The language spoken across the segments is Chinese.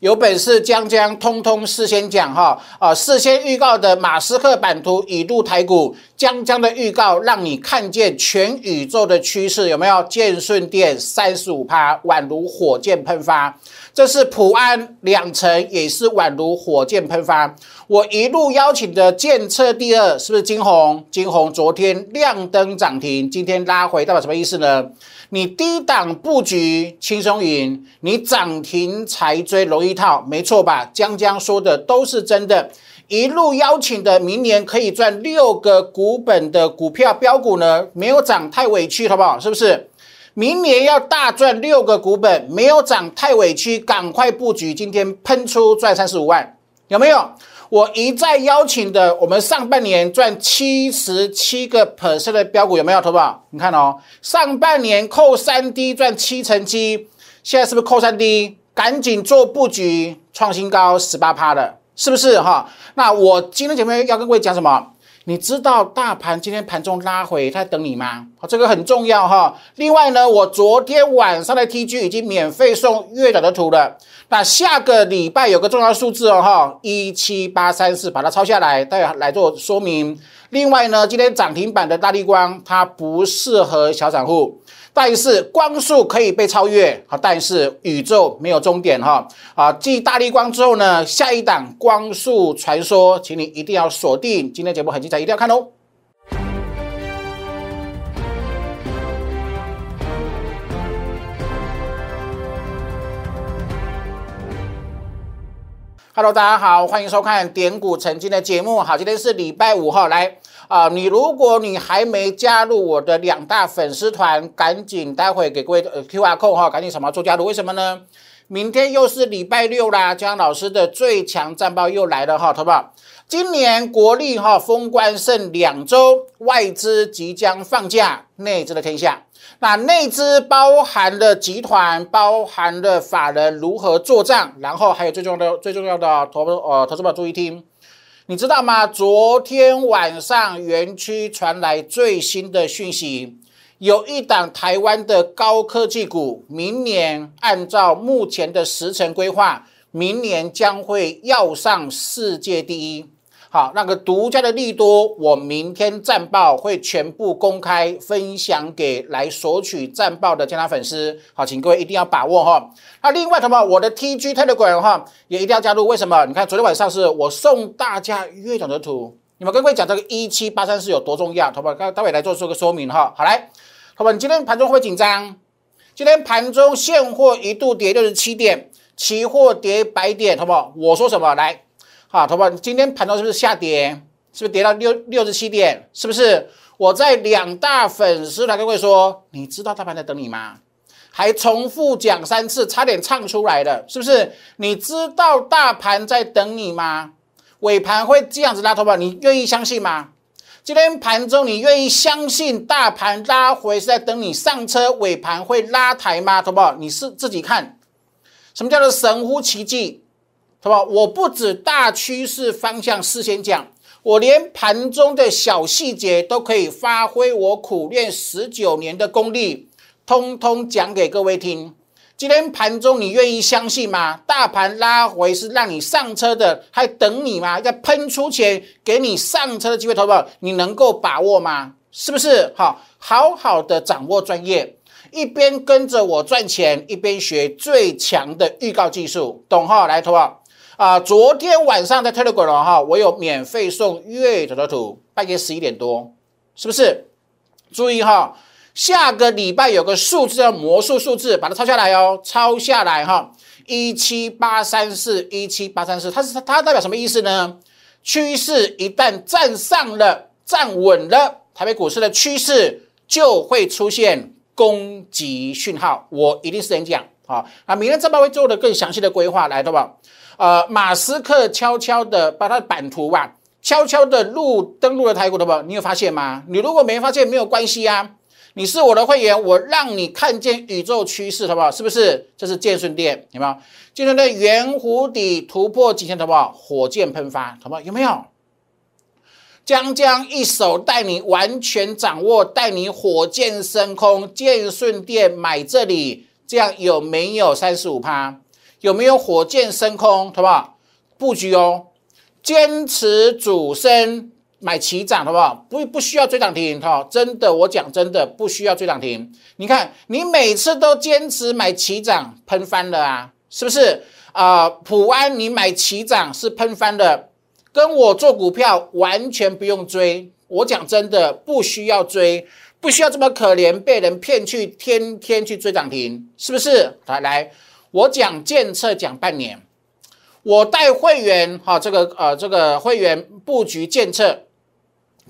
有本事将将通通事先讲哈啊，事先预告的马斯克版图已入台股，将将的预告让你看见全宇宙的趋势，有没有？建顺电三十五趴，宛如火箭喷发。这是普安两成，也是宛如火箭喷发。我一路邀请的建测第二，是不是金红？金红昨天亮灯涨停，今天拉回，代表什么意思呢？你低档布局轻松赢，你涨停才追容易套，没错吧？江江说的都是真的。一路邀请的明年可以赚六个股本的股票标股呢，没有涨太委屈，好不好？是不是？明年要大赚六个股本，没有涨太委屈，赶快布局。今天喷出赚三十五万，有没有？我一再邀请的，我们上半年赚七十七个 percent 的标股有没有？投保？你看哦，上半年扣三 D 赚七成七，现在是不是扣三 D？赶紧做布局，创新高十八趴的，是不是哈？那我今天节目要跟各位讲什么？你知道大盘今天盘中拉回，它在等你吗？这个很重要哈。另外呢，我昨天晚上的 TG 已经免费送月角的图了。那下个礼拜有个重要数字哦哈，一七八三四，把它抄下来，大家来做说明。另外呢，今天涨停板的大力光，它不适合小散户。但是光速可以被超越，好，但是宇宙没有终点哈，啊，继大力光之后呢，下一档光速传说，请你一定要锁定今天节目很精彩，一定要看哦。Hello，大家好，欢迎收看点股成金的节目，好，今天是礼拜五号，来。啊，你如果你还没加入我的两大粉丝团，赶紧待会给各位呃 Q R code 哈，赶紧什么做加入？为什么呢？明天又是礼拜六啦，江老师的最强战报又来了哈，好不好？今年国历哈封关剩两周，外资即将放假，内资的天下。那内资包含了集团，包含了法人如何做账，然后还有最重要的、最重要的投呃投资者注意听。你知道吗？昨天晚上园区传来最新的讯息，有一档台湾的高科技股，明年按照目前的时程规划，明年将会要上世界第一。好，那个独家的利多，我明天战报会全部公开分享给来索取战报的加拿粉丝。好，请各位一定要把握哈。那另外什么，我的 TG Telegram 哈也一定要加入。为什么？你看昨天晚上是我送大家月涨的图，你们跟各位讲这个一七八三是有多重要，好不好？刚待会来做出个说明哈。好来，好吧，你今天盘中会紧张？今天盘中现货一度跌六十七点，期货跌百点，好不好？我说什么来？好，同学们，今天盘中是不是下跌？是不是跌到六六十七点？是不是？我在两大粉丝团跟各位说，你知道大盘在等你吗？还重复讲三次，差点唱出来了，是不是？你知道大盘在等你吗？尾盘会这样子拉，头发，你愿意相信吗？今天盘中你愿意相信大盘拉回是在等你上车，尾盘会拉抬吗？同学你是自己看，什么叫做神乎其技？是吧？我不止大趋势方向事先讲，我连盘中的小细节都可以发挥我苦练十九年的功力，通通讲给各位听。今天盘中你愿意相信吗？大盘拉回是让你上车的，还等你吗？在喷出前给你上车的机会，投保你能够把握吗？是不是？好，好好的掌握专业，一边跟着我赚钱，一边学最强的预告技术，懂哈？来，投保。啊，昨天晚上在 Telegram 哈，我有免费送月的图，半夜十一点多，是不是？注意哈，下个礼拜有个数字叫魔术数字，把它抄下来哦，抄下来哈，一七八三四一七八三四，它是它代表什么意思呢？趋势一旦站上了、站稳了，台北股市的趋势就会出现攻击讯号。我一定是人讲好，啊，明天这边会做的更详细的规划，来，对吧？呃，马斯克悄悄的把他的版图啊，悄悄的录登录了台股的不？你有发现吗？你如果没发现，没有关系啊。你是我的会员，我让你看见宇宙趋势，好不好？是不是？这是建顺店，有没有？建顺店圆弧底突破几千，好不好？火箭喷发，好不好？有没有？将将一手带你完全掌握，带你火箭升空。建顺店买这里，这样有没有三十五趴？有没有火箭升空，好不好？布局哦，坚持主升买起涨，好不好？不不需要追涨停，哈，真的，我讲真的不需要追涨停。你看，你每次都坚持买起涨，喷翻了啊，是不是？啊，普安你买起涨是喷翻的，跟我做股票完全不用追。我讲真的，不需要追，不需要这么可怜，被人骗去，天天去追涨停，是不是？来来，我讲建测讲半年，我带会员哈，这个呃这个会员布局建测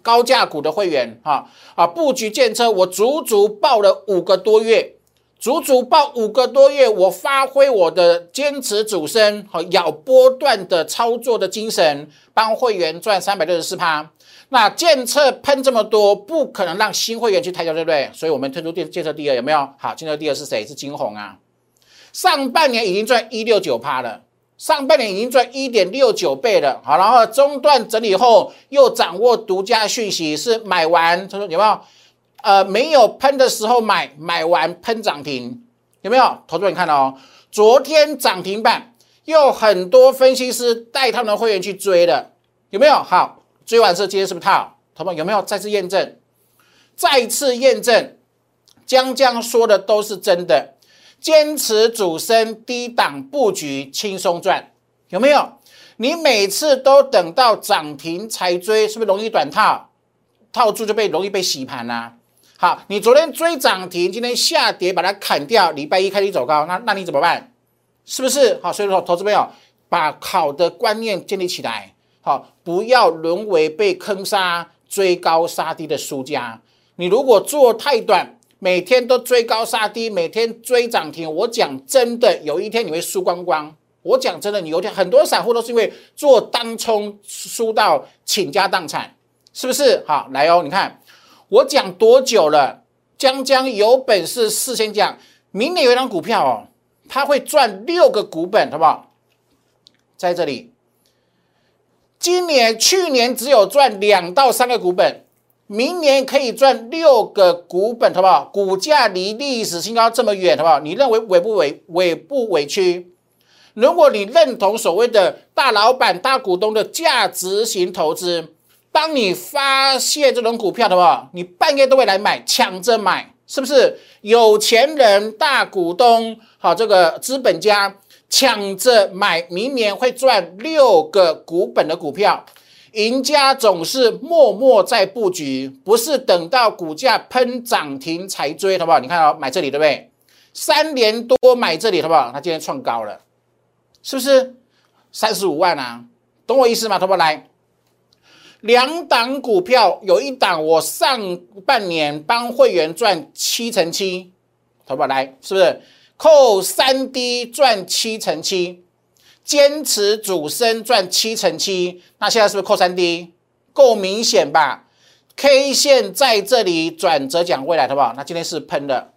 高价股的会员哈啊布局建测，我足足报了五个多月。足足报五个多月，我发挥我的坚持主升和咬波段的操作的精神，帮会员赚三百六十四趴。那建测喷这么多，不可能让新会员去抬轿，对不对？所以我们推出建建设第二，有没有？好，建设第二是谁？是金红啊。上半年已经赚一六九趴了，上半年已经赚一点六九倍了。好，然后中段整理后又掌握独家讯息，是买完，他说有没有？呃，没有喷的时候买，买完喷涨停，有没有？投资人看哦，昨天涨停板，又很多分析师带他们的会员去追的，有没有？好，追完之后今天是不是套？他们有没有再次验证？再次验证，江江说的都是真的，坚持主升低档布局，轻松赚，有没有？你每次都等到涨停才追，是不是容易短套？套住就被容易被洗盘啦。好，你昨天追涨停，今天下跌把它砍掉，礼拜一开始走高，那那你怎么办？是不是？好，所以说投资朋友把好的观念建立起来，好，不要沦为被坑杀、追高杀低的输家。你如果做太短，每天都追高杀低，每天追涨停，我讲真的，有一天你会输光光。我讲真的，你有天很多散户都是因为做当冲输到倾家荡产，是不是？好，来哦，你看。我讲多久了？江江有本事事先讲，明年有一张股票哦，它会赚六个股本，好不好？在这里，今年、去年只有赚两到三个股本，明年可以赚六个股本，好不好？股价离历史新高这么远，好不好？你认为委不委委不委屈？如果你认同所谓的大老板、大股东的价值型投资。当你发现这种股票的话，你半夜都会来买，抢着买，是不是？有钱人、大股东，好，这个资本家抢着买，明年会赚六个股本的股票，赢家总是默默在布局，不是等到股价喷涨停才追，好不好？你看哦，买这里对不对？三年多买这里，好不好？他今天创高了，是不是？三十五万啊，懂我意思吗？好不好？来。两档股票有一档，我上半年帮会员赚七成七，好不好来是不是？扣三 D 赚七成七，坚持主升赚七成七，那现在是不是扣三 D？够明显吧？K 线在这里转折讲未来，好不好？那今天是喷的，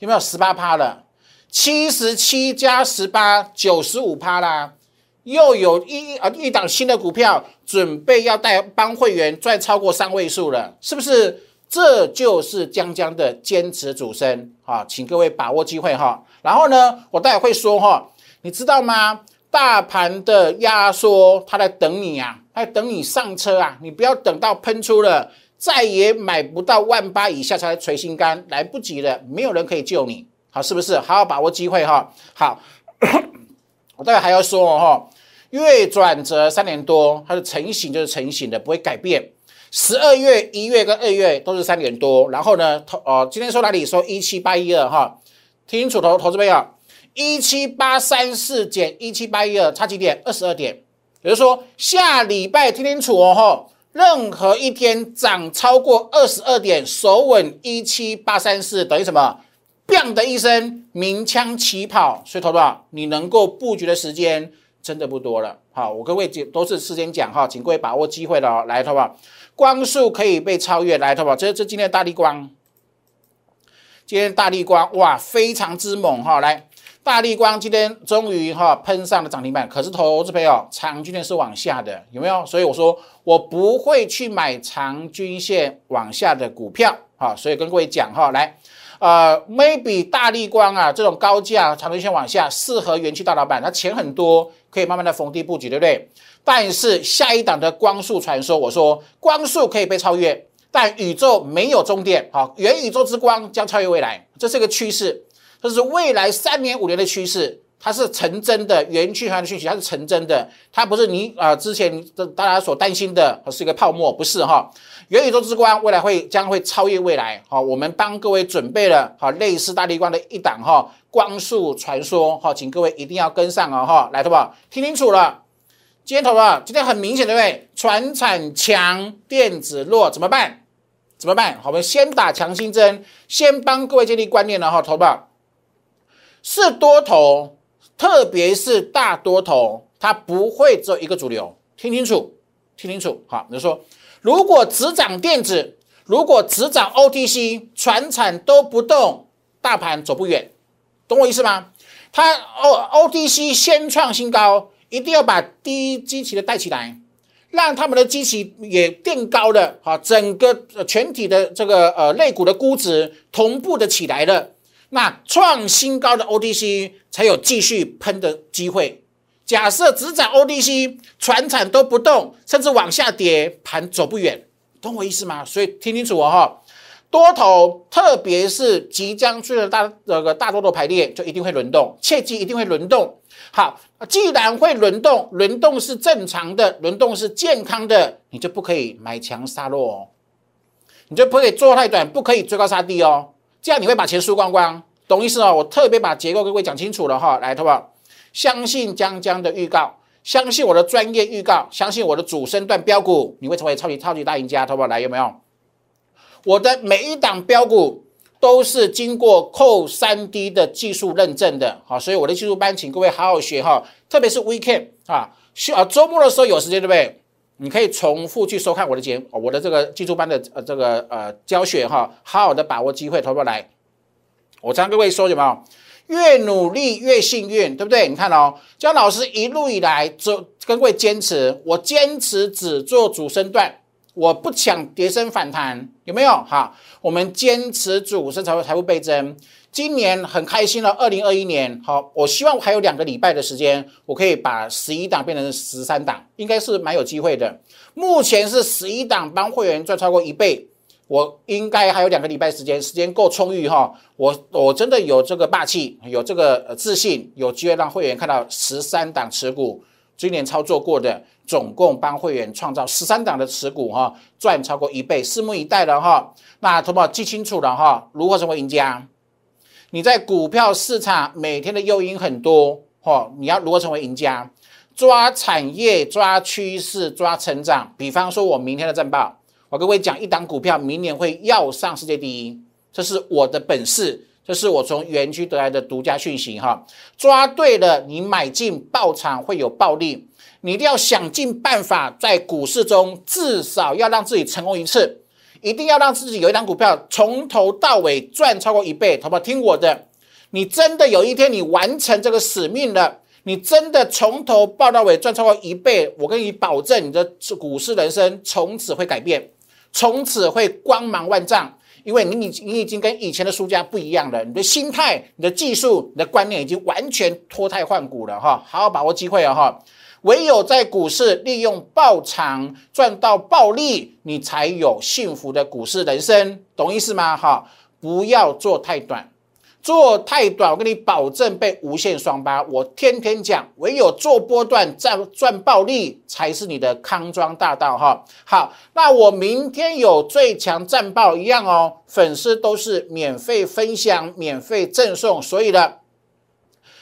有没有十八趴了？七十七加十八，九十五趴啦。又有一啊一档新的股票准备要带帮会员赚超过三位数了，是不是？这就是江江的坚持主升啊，请各位把握机会哈。然后呢，我待会会说哈，你知道吗？大盘的压缩，它在等你啊，在等你上车啊，你不要等到喷出了，再也买不到万八以下才垂心肝，来不及了，没有人可以救你，好，是不是？好好把握机会哈。好。我待会还要说哦哈，月转折三年多，它的成型就是成型的，不会改变。十二月、一月跟二月都是三年多，然后呢，投哦，今天说哪里？说一七八一二哈，听清楚投投资朋友，一七八三四减一七八一二差几点？二十二点。也就是说，下礼拜听清楚哦哈，任何一天涨超过二十二点，手稳一七八三四等于什么？砰的一声，鸣枪起跑，所以投保你能够布局的时间真的不多了。好，我各位都是事先讲哈，请各位把握机会了。来，投保光速可以被超越，来，投保这这今天大力光，今天大力光哇，非常之猛哈。来，大力光今天终于哈喷上了涨停板，可是投资朋友长均线是往下的，有没有？所以我说我不会去买长均线往下的股票。好，所以跟各位讲哈，来。呃，maybe 大力光啊这种高价长线往下适合园区大老板，他钱很多，可以慢慢的逢低布局，对不对？但是下一档的光速传说，我说光速可以被超越，但宇宙没有终点，好，元宇宙之光将超越未来，这是个趋势，这是未来三年五年的趋势。它是成真的，元区传的讯息，它是成真的，它不是你啊之前大家所担心的，是一个泡沫，不是哈。元宇宙之光未来会将会超越未来，好，我们帮各位准备了好类似大力光的一档哈光速传说，哈，请各位一定要跟上哦哈，来，好不？听清楚了，今天投了，今天很明显对不对？船产强，电子弱，怎么办？怎么办？我们先打强心针，先帮各位建立观念了哈，投吧，是多头。特别是大多头，它不会只有一个主流，听清楚，听清楚。好，你说，如果只涨电子，如果只涨 OTC，船产都不动，大盘走不远，懂我意思吗？它 O OTC 先创新高，一定要把第一机器的带起来，让他们的机器也垫高了，好，整个全体的这个呃类股的估值同步的起来了。那创新高的 OTC 才有继续喷的机会。假设只涨 OTC，船产都不动，甚至往下跌，盘走不远，懂我意思吗？所以听清楚哦哈，多头特别是即将出现的大这个大多头排列，就一定会轮动，切记一定会轮动。好，既然会轮动，轮动是正常的，轮动是健康的，你就不可以买强杀弱哦，你就不可以做太短，不可以追高杀低哦。这样你会把钱输光光，懂意思哦？我特别把结构跟各位讲清楚了哈，来，好不好？相信江江的预告，相信我的专业预告，相信我的主升段标股，你会成为超级超级大赢家，好不好？来，有没有？我的每一档标股都是经过扣三 D 的技术认证的，好，所以我的技术班，请各位好好学哈，特别是 weekend 啊，需啊周末的时候有时间，对不对？你可以重复去收看我的节目，我的这个技术班的呃这个呃教学哈，好好的把握机会，投不来。我常跟各位说什么？越努力越幸运，对不对？你看哦，姜老师一路以来就跟各位坚持，我坚持只做主升段，我不抢跌升反弹，有没有？哈，我们坚持主升才会财富倍增。今年很开心了，二零二一年好，我希望还有两个礼拜的时间，我可以把十一档变成十三档，应该是蛮有机会的。目前是十一档帮会员赚超过一倍，我应该还有两个礼拜时间，时间够充裕哈。我我真的有这个霸气，有这个自信，有机会让会员看到十三档持股，今年操作过的，总共帮会员创造十三档的持股哈，赚超过一倍，拭目以待了哈。那同胞记清楚了哈，如何成为赢家？你在股票市场每天的诱因很多，嚯！你要如何成为赢家？抓产业、抓趋势、抓成长。比方说，我明天的战报，我跟各位讲一档股票明年会要上世界第一，这是我的本事，这是我从园区得来的独家讯息哈。抓对了，你买进爆场会有暴利，你一定要想尽办法在股市中至少要让自己成功一次。一定要让自己有一张股票从头到尾赚超过一倍，好不好？听我的，你真的有一天你完成这个使命了，你真的从头报到尾赚超过一倍，我跟你保证，你的股市人生从此会改变，从此会光芒万丈，因为你已你已经跟以前的输家不一样了，你的心态、你的技术、你的观念已经完全脱胎换骨了哈，好好把握机会啊哈。唯有在股市利用爆仓赚到暴利，你才有幸福的股市人生，懂意思吗？哈，不要做太短，做太短，我跟你保证被无限双八。我天天讲，唯有做波段赚赚暴利，才是你的康庄大道。哈，好，那我明天有最强战报一样哦，粉丝都是免费分享、免费赠送，所以呢，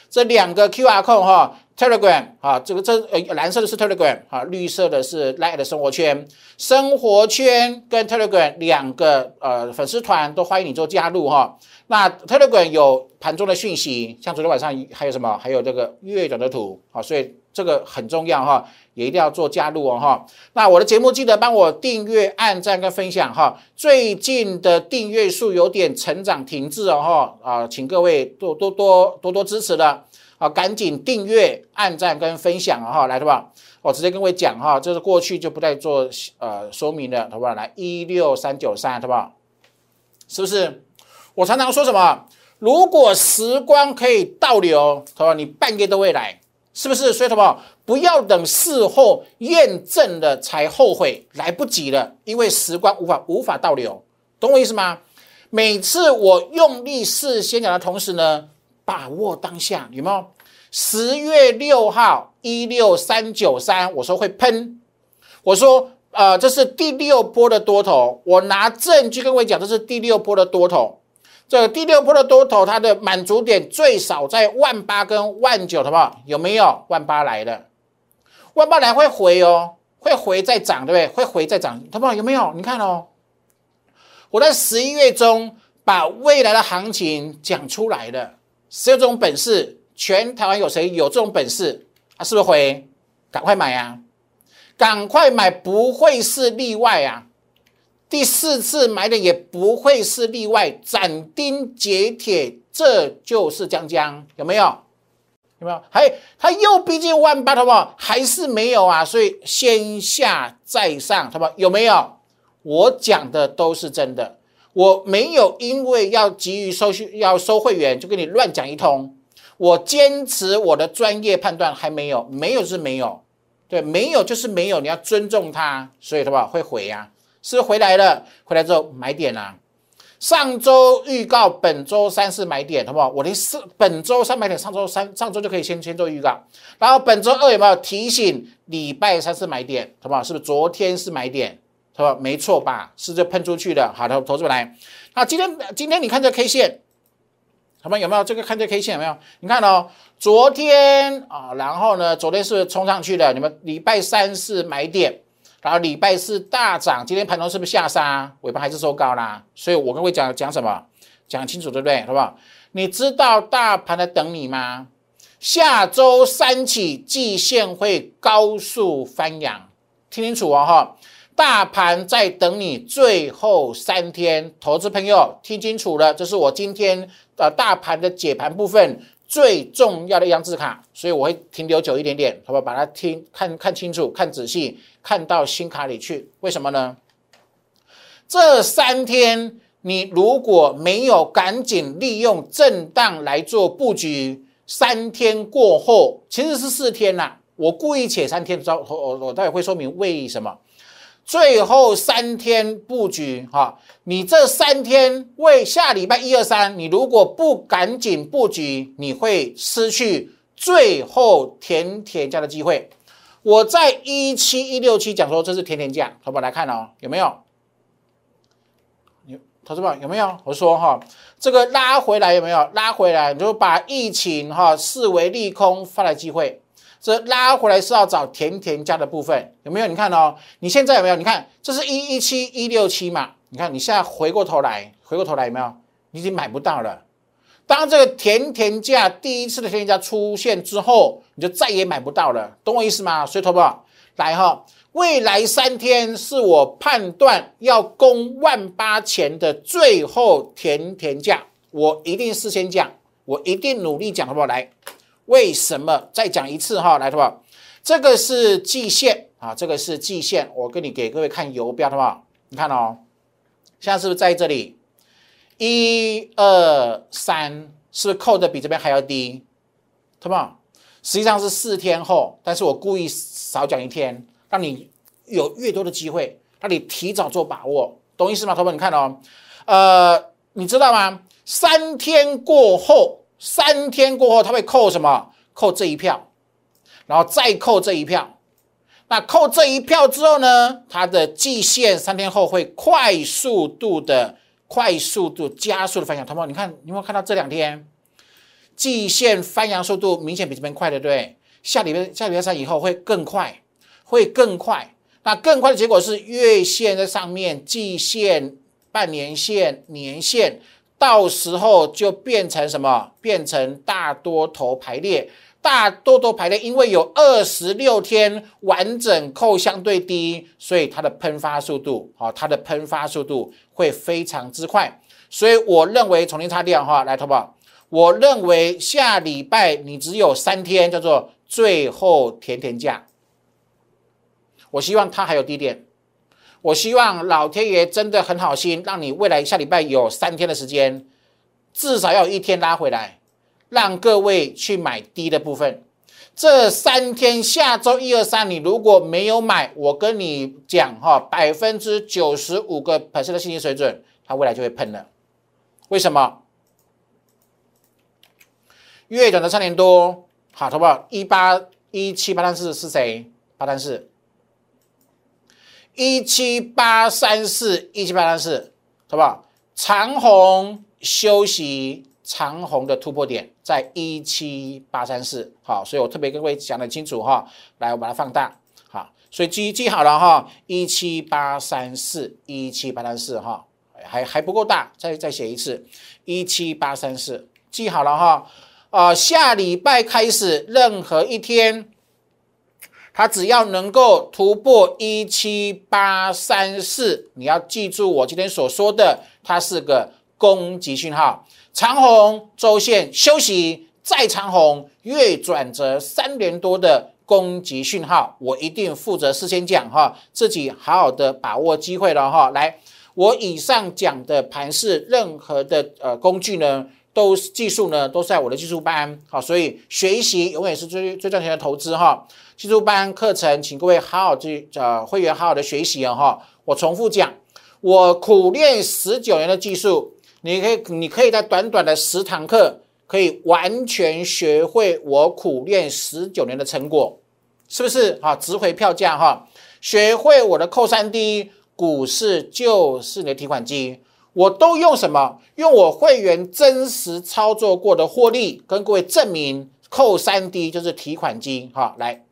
这两个 Q R code 哈。Telegram 啊，这个这呃蓝色的是 Telegram 啊，绿色的是 Line 的生活圈。生活圈跟 Telegram 两个呃粉丝团都欢迎你做加入哈。那 Telegram 有盘中的讯息，像昨天晚上还有什么？还有这个月转的图啊，所以这个很重要哈，也一定要做加入哦哈。那我的节目记得帮我订阅、按赞跟分享哈。最近的订阅数有点成长停滞哦哈啊，请各位多多多多多支持了。好，赶紧订阅、按赞跟分享啊！哈，来，好不？我直接跟各位讲哈，这是过去就不再做呃说明了，好不好？来，一六三九三，好不好？是不是？我常常说什么？如果时光可以倒流，他说你半夜都会来，是不是？所以什么？不要等事后验证了才后悔，来不及了，因为时光无法无法倒流，懂我意思吗？每次我用力试先讲的同时呢，把握当下，有没有？十月六号一六三九三，我说会喷，我说呃这是第六波的多头，我拿证据跟各位讲，这是第六波的多头。这第六波的多头，它的满足点最少在万八跟万九，好不好？有没有万八来的？万八来会回哦，会回再涨，对不对？会回再涨，好不好？有没有？你看哦，我在十一月中把未来的行情讲出来了，谁有这种本事。全台湾有谁有这种本事？啊，是不是回？赶快买啊！赶快买，不会是例外啊！第四次买的也不会是例外，斩钉截铁，这就是江江，有没有？有没有？还他又逼近万八，好不好？还是没有啊？所以先下再上，好不好？有没有？我讲的都是真的，我没有因为要急于收续要收会员，就跟你乱讲一通。我坚持我的专业判断还没有，没有是没有，对，没有就是没有，你要尊重他，所以的话会回呀，是回来了，回来之后买点啦。上周预告本周三是买点，好不好？我的是本周三买点，上周三上周就可以先先做预告，然后本周二有没有提醒？礼拜三是买点，好不好？是不是昨天是买点？是吧？没错吧？是这喷出去的。好的，投资来，那今天今天你看这 K 线。他们有没有这个看这 K 线有没有？你看哦，昨天啊，然后呢，昨天是冲上去的。你们礼拜三是买点，然后礼拜四大涨，今天盘中是不是下杀？尾巴还是收高啦？所以我跟各位讲讲什么？讲清楚对不对？好不好？你知道大盘在等你吗？下周三起季线会高速翻扬，听清楚哦哈！大盘在等你最后三天，投资朋友听清楚了，这是我今天。呃，大盘的解盘部分最重要的一张字卡，所以我会停留久一点点，好不好？把它听看看清楚，看仔细，看到心卡里去。为什么呢？这三天你如果没有赶紧利用震荡来做布局，三天过后其实是四天啦。我故意且三天，我我我待会会说明为什么。最后三天布局哈，你这三天为下礼拜一二三，你如果不赶紧布局，你会失去最后甜甜价的机会。我在一七一六七讲说这是甜甜价，好不好来看哦？有没有？有投资宝有没有？我说哈，这个拉回来有没有？拉回来，你就把疫情哈视为利空发来机会。这拉回来是要找甜甜价的部分，有没有？你看哦，你现在有没有？你看，这是一一七一六七嘛？你看你现在回过头来，回过头来有没有？你已经买不到了。当这个甜甜价第一次的甜甜价出现之后，你就再也买不到了，懂我意思吗？所以，投保来哈，未来三天是我判断要攻万八前的最后甜甜价，我一定事先讲，我一定努力讲，好不好？来。为什么？再讲一次哈，来，好不好？这个是季线啊，这个是季线。我跟你给各位看游标，好不好？你看哦，现在是不是在这里？一二三，是不是扣的比这边还要低？好不好？实际上是四天后，但是我故意少讲一天，让你有越多的机会，让你提早做把握，懂意思吗？同学们，你看哦，呃，你知道吗？三天过后。三天过后，他会扣什么？扣这一票，然后再扣这一票。那扣这一票之后呢？它的季线三天后会快速度的、快速度加速的翻扬。同学们，你看，你有没有看到这两天季线翻扬速度明显比这边快，对不对？下礼拜下礼拜三以后会更快，会更快。那更快的结果是月线在上面，季线、半年线、年线。到时候就变成什么？变成大多头排列，大多头排列，因为有二十六天完整扣相对低，所以它的喷发速度，好，它的喷发速度会非常之快。所以我认为重新插电哈来投保，我认为下礼拜你只有三天，叫做最后甜甜价。我希望它还有低点。我希望老天爷真的很好心，让你未来下礼拜有三天的时间，至少要有一天拉回来，让各位去买低的部分。这三天，下周一二三，你如果没有买，我跟你讲哈，百分之九十五个百分的信心水准，它未来就会喷了。为什么？月短的三年多，好，好不好？一八一七八三四是谁？八三四，一七八三四，一七八三四，好不好？长虹休息。长虹的突破点在一七八三四，好，所以我特别跟各位讲的清楚哈，来我把它放大，好，所以记记好了哈，一七八三四，一七八三四哈，还还不够大，再再写一次，一七八三四，记好了哈，啊，下礼拜开始任何一天，它只要能够突破一七八三四，你要记住我今天所说的，它是个攻击讯号。长虹周线休息，再长虹月转折三连多的攻击讯号，我一定负责事先讲哈，自己好好的把握机会了哈。来，我以上讲的盘势，任何的呃工具呢，都技术呢都在我的技术班，好，所以学习永远是最最赚钱的投资哈。技术班课程，请各位好好去呃会员好好的学习啊哈。我重复讲，我苦练十九年的技术。你可以，你可以在短短的十堂课，可以完全学会我苦练十九年的成果，是不是？好，值回票价哈！学会我的扣三 D，股市就是你的提款机，我都用什么？用我会员真实操作过的获利，跟各位证明扣三 D 就是提款机哈！来，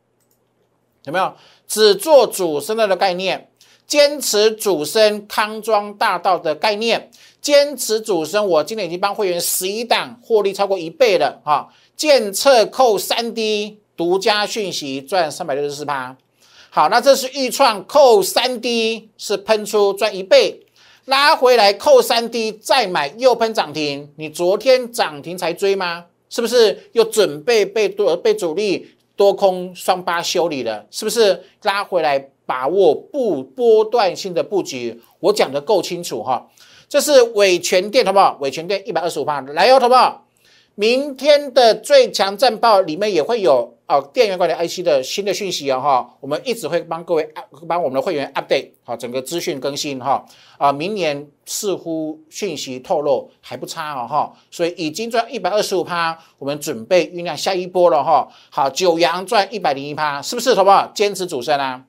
有没有？只做主升的概念，坚持主升康庄大道的概念。坚持主升，我今天已经帮会员十一档获利超过一倍了哈！建测扣三 D 独家讯息赚三百六十四趴，好，那这是预创扣三 D 是喷出赚一倍，拉回来扣三 D 再买又喷涨停，你昨天涨停才追吗？是不是又准备被多被主力多空双八修理了？是不是拉回来把握不波段性的布局？我讲的够清楚哈。这是伟全电，好不好？伟全电一百二十五帕，来哦，好不好？明天的最强战报里面也会有哦，电源管理 IC 的新的讯息哦，哈，我们一直会帮各位帮我们的会员 update 好整个资讯更新哈啊，明年似乎讯息透露还不差哦，哈，所以已经赚一百二十五趴，我们准备酝酿下一波了哈。好，九阳赚一百零一趴，是不是好不好？坚持主升啊！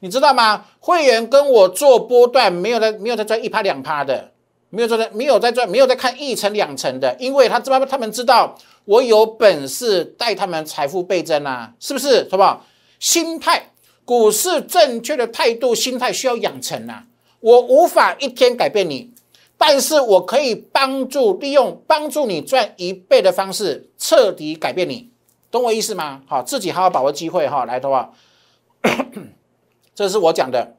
你知道吗？会员跟我做波段，没有在没有在赚一趴两趴的，没有在没有在赚，没有在看一层两层的，因为他知道他们知道我有本事带他们财富倍增啊，是不是？好不好？心态，股市正确的态度，心态需要养成啊。我无法一天改变你，但是我可以帮助利用帮助你赚一倍的方式，彻底改变你，懂我意思吗？好，自己好好把握机会哈，来的话。这是我讲的，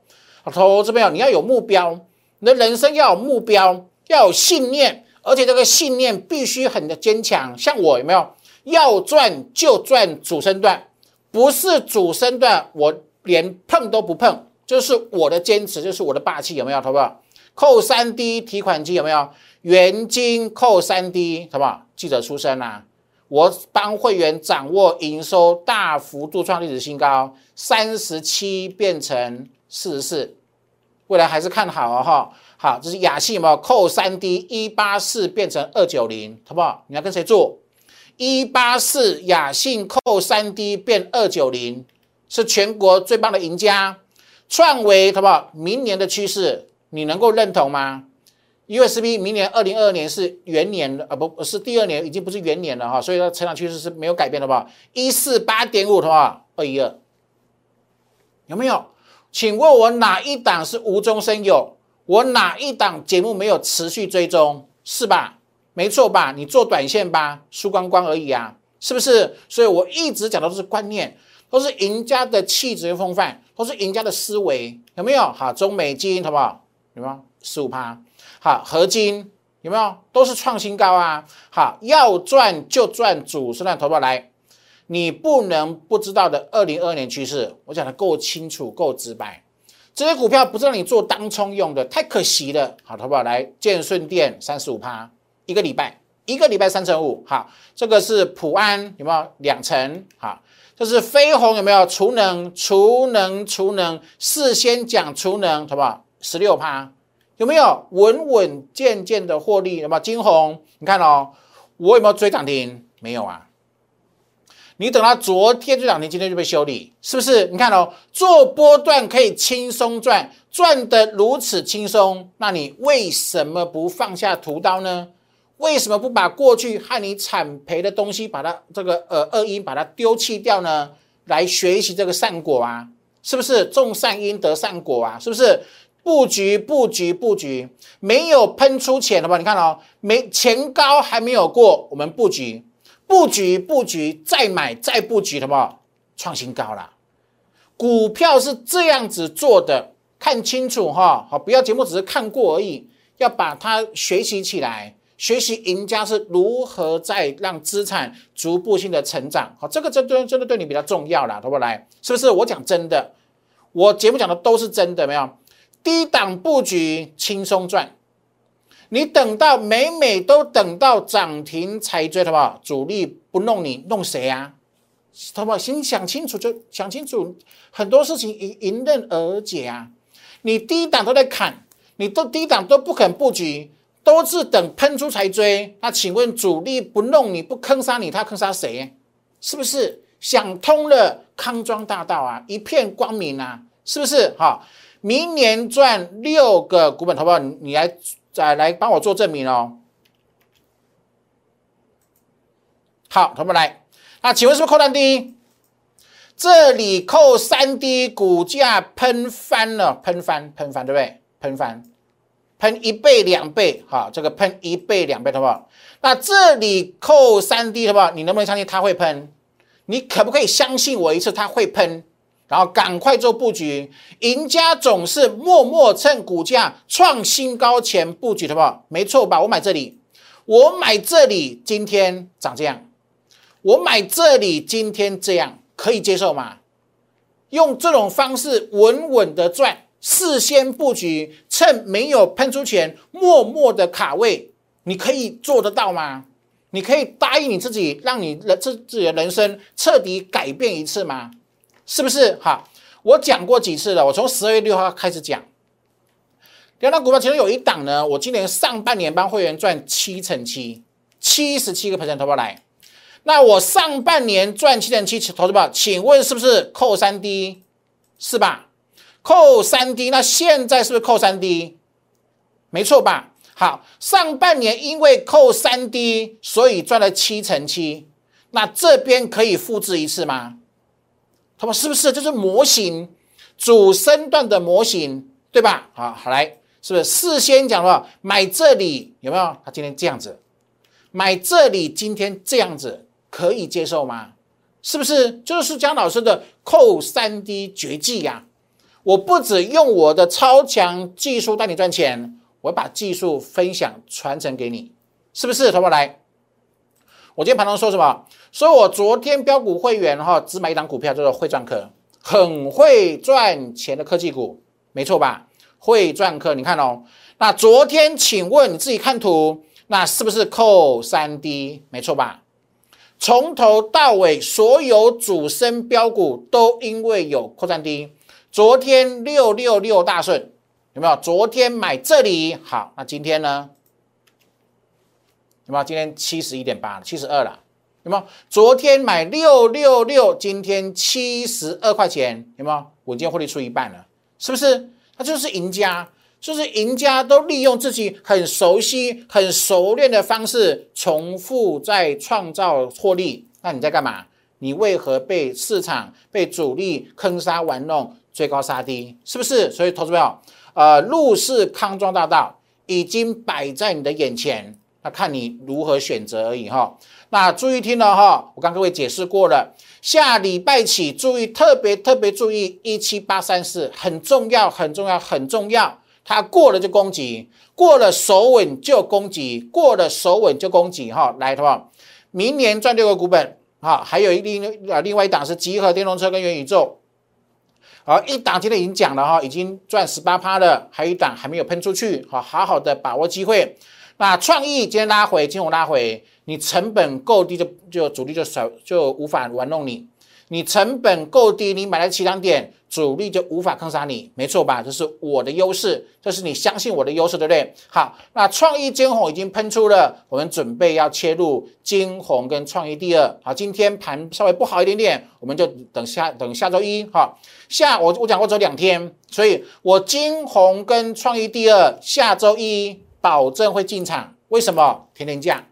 投资朋友，你要有目标，你的人生要有目标，要有信念，而且这个信念必须很的坚强。像我有没有？要赚就赚主升段，不是主升段，我连碰都不碰，就是我的坚持，就是我的霸气，有没有？好不好？扣三 D 提款机有没有？元金扣三 D，好不好？记者出身啊。我帮会员掌握营收大幅度创历史新高，三十七变成四十四，未来还是看好啊哈。好，这是雅信嘛，扣三 D 一八四变成二九零，好不好？你要跟谁做？一八四雅信扣三 D 变二九零，是全国最棒的赢家，创维好不好？明年的趋势你能够认同吗？USB 明年二零二二年是元年啊，不是第二年，已经不是元年了哈，所以它成长趋势是没有改变的吧？一四八点五的话，二一二有没有？请问我哪一档是无中生有？我哪一档节目没有持续追踪？是吧？没错吧？你做短线吧，输光光而已啊，是不是？所以我一直讲的都是观念，都是赢家的气质跟风范，都是赢家的思维，有没有？好，中美金好不好？有没有？十五趴。好，合金有没有？都是创新高啊！好，要赚就赚主升段投保来，你不能不知道的。二零二二年趋势，我讲的够清楚、够直白。这些股票不是让你做当冲用的，太可惜了。好，好不好来，建顺电三十五趴，一个礼拜，一个礼拜三成五，好，这个是普安有没有两成？好，这是飞鸿有没有储能？储能储能，事先讲储能，好不好？十六趴，有没有稳稳健健的获利？有没有金鸿？你看哦，我有没有追涨停？没有啊。你等到昨天这两天，今天就被修理，是不是？你看哦，做波段可以轻松赚，赚得如此轻松，那你为什么不放下屠刀呢？为什么不把过去害你惨赔的东西，把它这个呃恶因把它丢弃掉呢？来学习这个善果啊，是不是？种善因得善果啊，是不是？布局布局布局，没有喷出钱的吧？你看哦，没前高还没有过，我们布局。布局布局，再买再布局，好不？创新高了，股票是这样子做的，看清楚哈，好，不要节目只是看过而已，要把它学习起来，学习赢家是如何在让资产逐步性的成长，好，这个真真真的对你比较重要了，好不好？来，是不是？我讲真的，我节目讲的都是真的，没有低档布局轻松赚。你等到每每都等到涨停才追，好不好？主力不弄你，弄谁啊？好不好？先想清楚，就想清楚，很多事情迎迎刃而解啊！你低档都在砍，你都低档都不肯布局，都是等喷出才追。那请问主力不弄你不坑杀你，他坑杀谁？是不是想通了？康庄大道啊，一片光明啊，是不是？好，明年赚六个股本，好不好？你来。再来帮我做证明哦。好，同学们来，那请问是不是扣三 D？？这里扣三 D，股价喷翻了，喷翻，喷翻，对不对？喷翻，喷一倍、两倍，好，这个喷一倍、两倍，好不好？那这里扣三 D，好不好？你能不能相信它会喷？你可不可以相信我一次，它会喷？然后赶快做布局，赢家总是默默趁股价创新高前布局，好不？没错吧？我买这里，我买这里，今天涨这样，我买这里，今天这样，可以接受吗？用这种方式稳稳的赚，事先布局，趁没有喷出钱，默默的卡位，你可以做得到吗？你可以答应你自己，让你的自自己的人生彻底改变一次吗？是不是好？我讲过几次了？我从十二月六号开始讲，两档股票其中有一档呢，我今年上半年帮会员赚七成七，七十七个 percent 投保来。那我上半年赚七成七投资宝，请问是不是扣三 D？是吧？扣三 D，那现在是不是扣三 D？没错吧？好，上半年因为扣三 D，所以赚了七成七。那这边可以复制一次吗？他们是不是就是模型主升段的模型，对吧？好，好来，是不是事先讲了，买这里有没有？他今天这样子，买这里今天这样子可以接受吗？是不是就是江老师的扣三 D 绝技呀？我不止用我的超强技术带你赚钱，我把技术分享传承给你，是不是？同学来。我今天盘中说什么？所以我昨天标股会员哈，只买一档股票，叫做会赚科，很会赚钱的科技股，没错吧？会赚科，你看哦。那昨天，请问你自己看图，那是不是扣三 D？没错吧？从头到尾，所有主升标股都因为有扩散低。昨天六六六大顺有没有？昨天买这里好，那今天呢？有没有？今天七十一点八七十二了。有没有？昨天买六六六，今天七十二块钱，有没有？稳健获利出一半了，是不是？他就是赢家，就是赢家都利用自己很熟悉、很熟练的方式，重复在创造获利。那你在干嘛？你为何被市场、被主力坑杀玩弄、追高杀低？是不是？所以，投资朋友，呃，入市康庄大道，已经摆在你的眼前。那看你如何选择而已哈。那注意听了哈，我刚各位解释过了。下礼拜起注意，特别特别注意一七八三四，很重要，很重要，很重要。它过了就攻击，过了手稳就攻击，过了手稳就攻击哈。来，的话，明年赚六个股本哈，还有一另啊，另外一档是集合电动车跟元宇宙。好，一档今天已经讲了哈，已经赚十八趴了，还有一档还没有喷出去，好好好的把握机会。那创意今天拉回，金融拉回，你成本够低就就主力就少就无法玩弄你。你成本够低，你买来起涨点，主力就无法坑杀你，没错吧？这是我的优势，这是你相信我的优势，对不对？好，那创意金红已经喷出了，我们准备要切入金红跟创意第二。好，今天盘稍微不好一点点，我们就等下等下周一。好，下我我讲过走两天，所以我金红跟创意第二下周一保证会进场。为什么？天天价，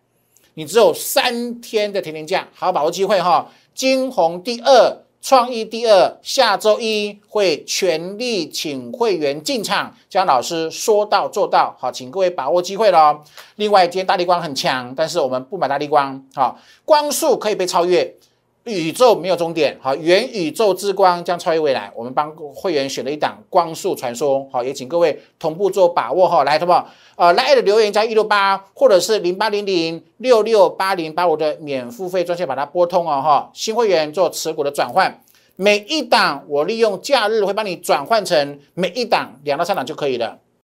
你只有三天的天天价，好把握机会哈。金红第二，创意第二，下周一会全力请会员进场。江老师说到做到，好，请各位把握机会喽。另外，今天大力光很强，但是我们不买大力光，好，光速可以被超越。宇宙没有终点，好，元宇宙之光将超越未来。我们帮会员选了一档光速传说，好，也请各位同步做把握哈。来，好不好？呃，来的留言加一六八，或者是零八零零六六八零，八我的免付费专线把它拨通哦哈。新会员做持股的转换，每一档我利用假日会帮你转换成每一档两到三档就可以了。